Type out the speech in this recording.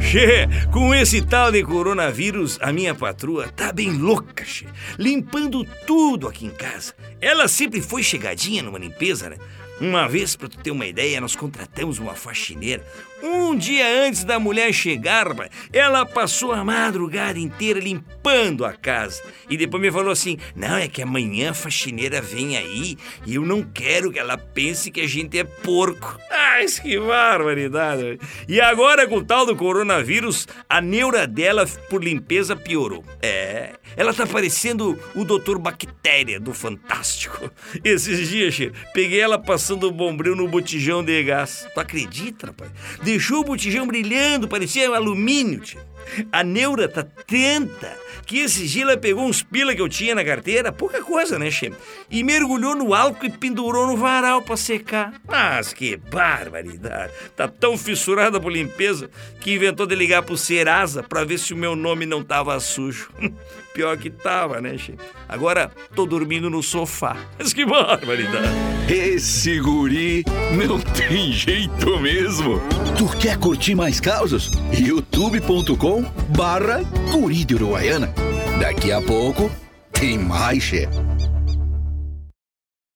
Che, com esse tal de coronavírus, a minha patroa tá bem louca, che. Limpando tudo aqui em casa. Ela sempre foi chegadinha numa limpeza, né? Uma vez, pra tu ter uma ideia, nós contratamos uma faxineira. Um dia antes da mulher chegar, ela passou a madrugada inteira limpando a casa. E depois me falou assim: Não, é que amanhã a faxineira vem aí e eu não quero que ela pense que a gente é porco. Ai, que barbaridade. E agora, com o tal do coronavírus, a neura dela por limpeza piorou. É, ela tá parecendo o Doutor Bactéria do Fantástico. Esses dias, che, peguei ela passando o bombril no botijão de gás. Tu acredita, rapaz? Deixou o botijão brilhando, parecia alumínio, tio. A neura tá tanta que esse dia ela pegou uns pila que eu tinha na carteira, pouca coisa, né, che? E mergulhou no álcool e pendurou no varal pra secar. Mas que barbaridade! Tá tão fissurada por limpeza que inventou de ligar pro Serasa pra ver se o meu nome não tava sujo. Pior que tava, né, che? Agora tô dormindo no sofá. Mas que barbaridade! Esse guri não tem jeito mesmo. Tu quer curtir mais causas? youtube.com barra guri de Uruguaiana. Daqui a pouco tem mais, chefe.